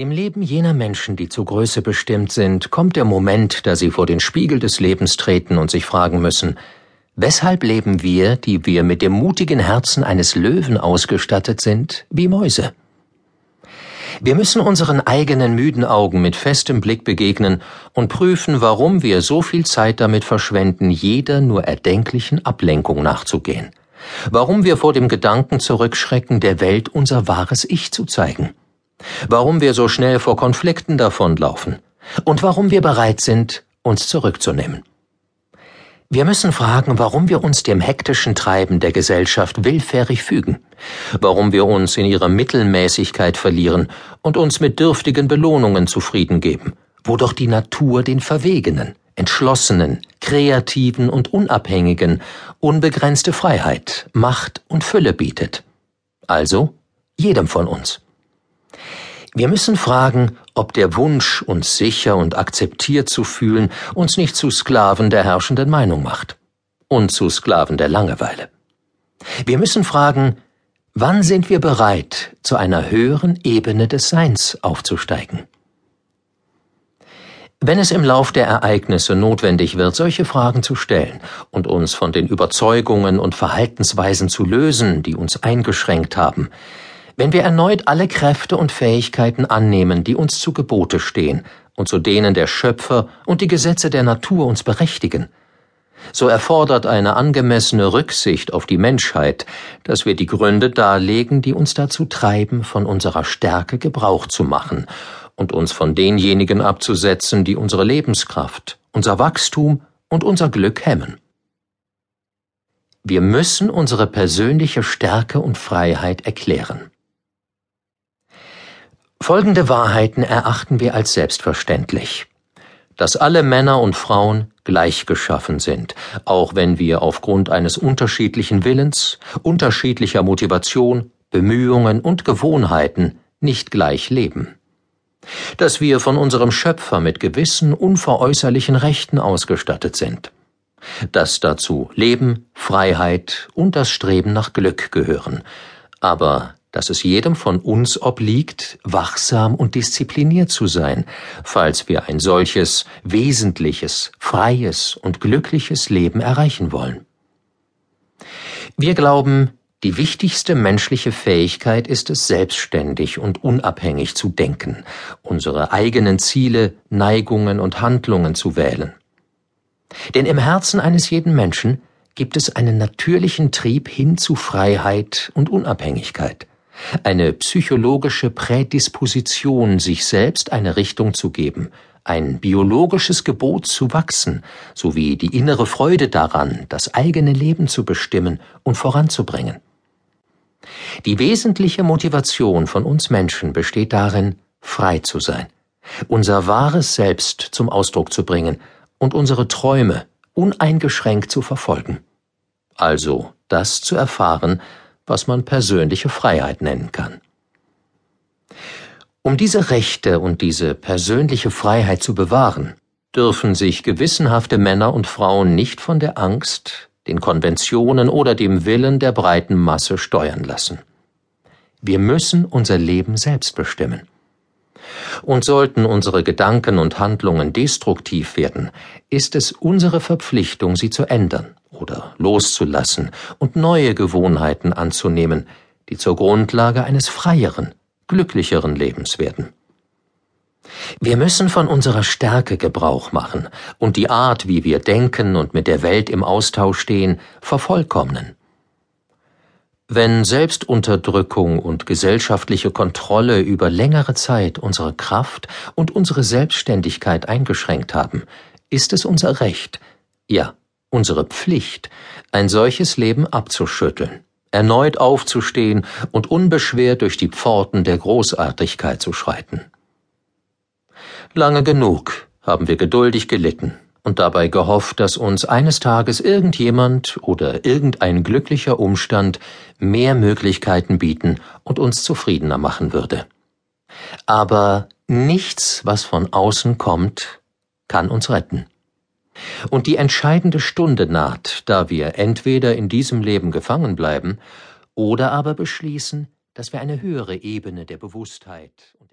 Im Leben jener Menschen, die zur Größe bestimmt sind, kommt der Moment, da sie vor den Spiegel des Lebens treten und sich fragen müssen, weshalb leben wir, die wir mit dem mutigen Herzen eines Löwen ausgestattet sind, wie Mäuse? Wir müssen unseren eigenen müden Augen mit festem Blick begegnen und prüfen, warum wir so viel Zeit damit verschwenden, jeder nur erdenklichen Ablenkung nachzugehen. Warum wir vor dem Gedanken zurückschrecken, der Welt unser wahres Ich zu zeigen warum wir so schnell vor Konflikten davonlaufen und warum wir bereit sind, uns zurückzunehmen. Wir müssen fragen, warum wir uns dem hektischen Treiben der Gesellschaft willfährig fügen, warum wir uns in ihrer Mittelmäßigkeit verlieren und uns mit dürftigen Belohnungen zufrieden geben, wo doch die Natur den Verwegenen, Entschlossenen, Kreativen und Unabhängigen unbegrenzte Freiheit, Macht und Fülle bietet. Also jedem von uns. Wir müssen fragen, ob der Wunsch, uns sicher und akzeptiert zu fühlen, uns nicht zu Sklaven der herrschenden Meinung macht und zu Sklaven der Langeweile. Wir müssen fragen, wann sind wir bereit, zu einer höheren Ebene des Seins aufzusteigen? Wenn es im Lauf der Ereignisse notwendig wird, solche Fragen zu stellen und uns von den Überzeugungen und Verhaltensweisen zu lösen, die uns eingeschränkt haben, wenn wir erneut alle Kräfte und Fähigkeiten annehmen, die uns zu Gebote stehen und zu denen der Schöpfer und die Gesetze der Natur uns berechtigen, so erfordert eine angemessene Rücksicht auf die Menschheit, dass wir die Gründe darlegen, die uns dazu treiben, von unserer Stärke Gebrauch zu machen und uns von denjenigen abzusetzen, die unsere Lebenskraft, unser Wachstum und unser Glück hemmen. Wir müssen unsere persönliche Stärke und Freiheit erklären. Folgende Wahrheiten erachten wir als selbstverständlich. Dass alle Männer und Frauen gleich geschaffen sind, auch wenn wir aufgrund eines unterschiedlichen Willens, unterschiedlicher Motivation, Bemühungen und Gewohnheiten nicht gleich leben. Dass wir von unserem Schöpfer mit gewissen unveräußerlichen Rechten ausgestattet sind. Dass dazu Leben, Freiheit und das Streben nach Glück gehören, aber dass es jedem von uns obliegt, wachsam und diszipliniert zu sein, falls wir ein solches wesentliches, freies und glückliches Leben erreichen wollen. Wir glauben, die wichtigste menschliche Fähigkeit ist es, selbstständig und unabhängig zu denken, unsere eigenen Ziele, Neigungen und Handlungen zu wählen. Denn im Herzen eines jeden Menschen gibt es einen natürlichen Trieb hin zu Freiheit und Unabhängigkeit eine psychologische Prädisposition, sich selbst eine Richtung zu geben, ein biologisches Gebot zu wachsen, sowie die innere Freude daran, das eigene Leben zu bestimmen und voranzubringen. Die wesentliche Motivation von uns Menschen besteht darin, frei zu sein, unser wahres Selbst zum Ausdruck zu bringen und unsere Träume uneingeschränkt zu verfolgen. Also das zu erfahren, was man persönliche Freiheit nennen kann. Um diese Rechte und diese persönliche Freiheit zu bewahren, dürfen sich gewissenhafte Männer und Frauen nicht von der Angst, den Konventionen oder dem Willen der breiten Masse steuern lassen. Wir müssen unser Leben selbst bestimmen. Und sollten unsere Gedanken und Handlungen destruktiv werden, ist es unsere Verpflichtung, sie zu ändern oder loszulassen und neue Gewohnheiten anzunehmen, die zur Grundlage eines freieren, glücklicheren Lebens werden. Wir müssen von unserer Stärke Gebrauch machen und die Art, wie wir denken und mit der Welt im Austausch stehen, vervollkommnen. Wenn Selbstunterdrückung und gesellschaftliche Kontrolle über längere Zeit unsere Kraft und unsere Selbstständigkeit eingeschränkt haben, ist es unser Recht, ja, unsere Pflicht, ein solches Leben abzuschütteln, erneut aufzustehen und unbeschwert durch die Pforten der Großartigkeit zu schreiten. Lange genug haben wir geduldig gelitten und dabei gehofft, dass uns eines Tages irgendjemand oder irgendein glücklicher Umstand mehr Möglichkeiten bieten und uns zufriedener machen würde. Aber nichts, was von außen kommt, kann uns retten. Und die entscheidende Stunde naht, da wir entweder in diesem Leben gefangen bleiben oder aber beschließen, dass wir eine höhere Ebene der Bewusstheit